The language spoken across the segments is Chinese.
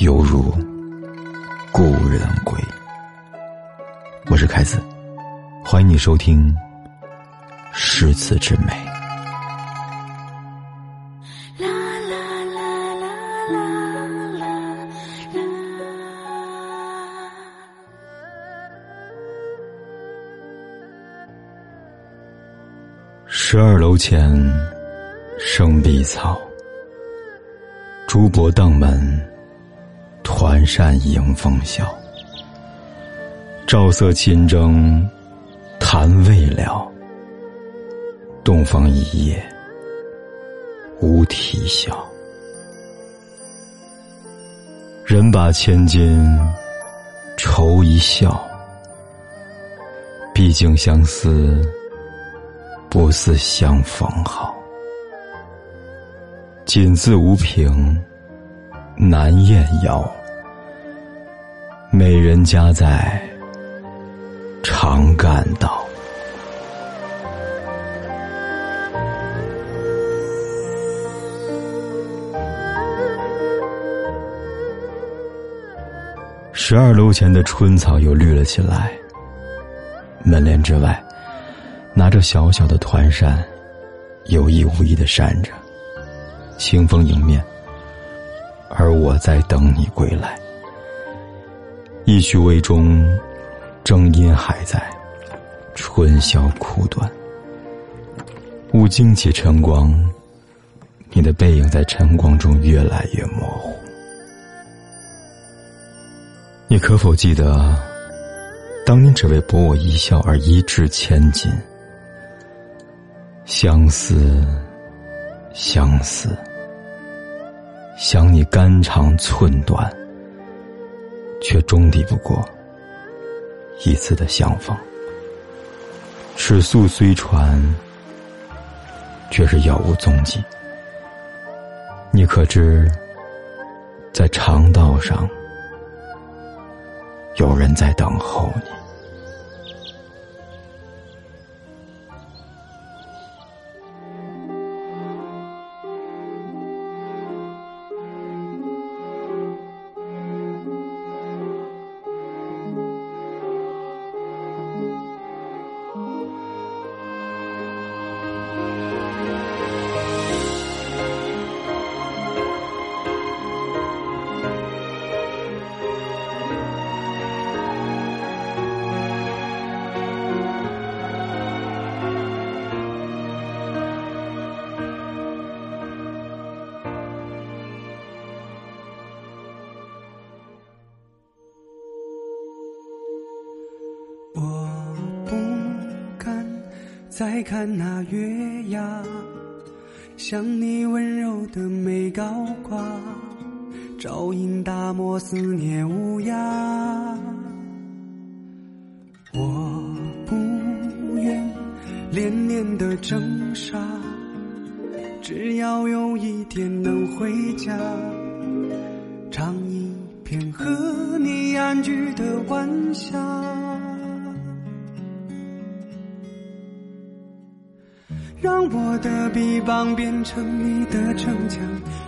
犹如故人归。我是凯子，欢迎你收听诗词之美。啦啦啦啦啦啦啦。十二楼前生碧草，朱箔荡门。团扇迎风笑，照色亲征，谈未了。洞房一夜无啼笑，人把千金愁一笑。毕竟相思不似相逢好，锦字无凭。难燕腰，美人家在长干道。十二楼前的春草又绿了起来，门帘之外，拿着小小的团扇，有意无意的扇着，清风迎面。而我在等你归来，一曲未终，正音还在，春宵苦短。雾惊起晨光，你的背影在晨光中越来越模糊。你可否记得，当年只为博我一笑而一掷千金？相思，相思。想你肝肠寸断，却终抵不过一次的相逢。尺素虽传，却是杳无踪迹。你可知，在长道上，有人在等候你？再看那月牙，像你温柔的眉高挂，照影大漠思念无涯。我不愿连年的征沙，只要有一天能回家，唱一片和你安居的晚霞。我的臂膀变成你的城墙。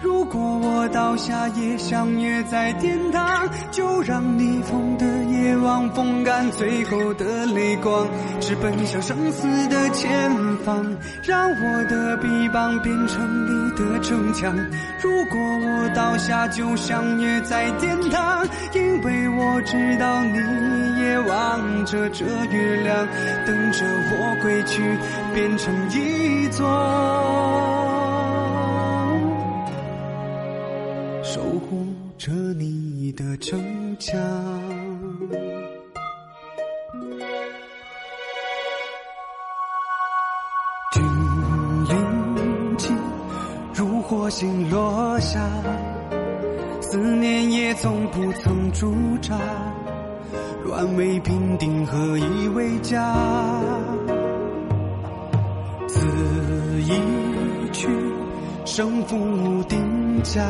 如果我倒下也相约在天堂，就让逆风的夜望风干最后的泪光，直奔向生死的前方。让我的臂膀变成你的城墙。如果我倒下就相约在天堂，因为我知道你也望着这月亮，等着我归去，变成一。一座守护着你的城墙，君临近，如火星落下。思念也从不曾驻扎，乱为平定，何以为家？胜负定家。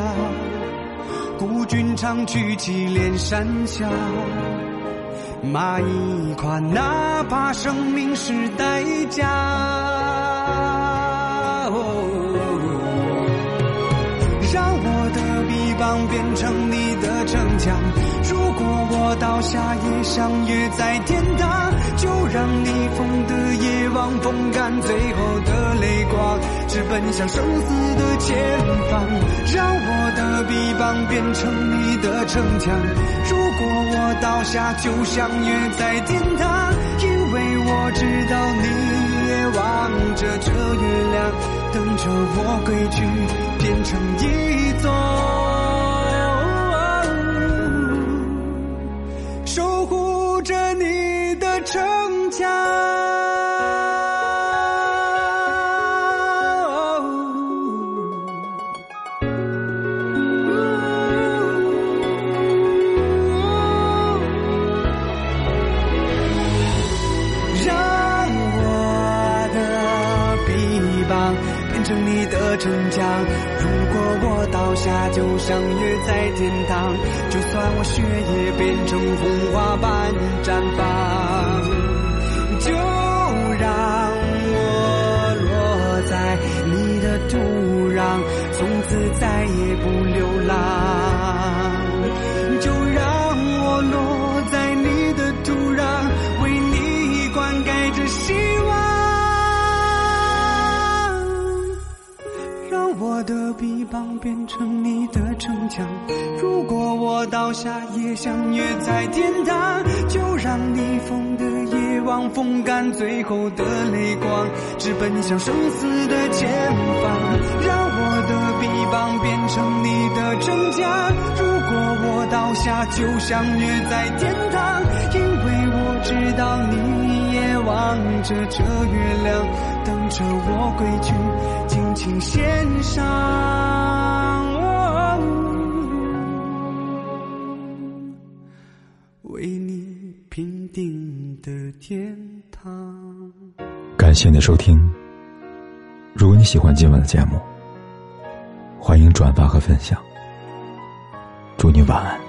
孤军长驱祁连山下，马一跨，哪怕生命是代价。让我的臂膀变成你的城墙。如果我倒下也相约在天堂，就让逆风的夜望风干最后的泪光，直奔向生死的前方。让我的臂膀变成你的城墙。如果我倒下就相约在天堂，因为我知道你也望着这月亮，等着我归去，变成如果我倒下，就相约在天堂。就算我血液变成红花般绽放。就让我落在你的土壤，从此再也不流浪。我的臂膀变成你的城墙。如果我倒下，也相约在天堂。就让逆风的夜望风干最后的泪光，直奔向生死的前方。让我的臂膀变成你的城墙。如果我倒下，就相约在天堂，因为我知道你也望着这月亮，等着我归去，情献上，为你平定的天堂。感谢你的收听。如果你喜欢今晚的节目。欢迎转发和分享，祝你晚安。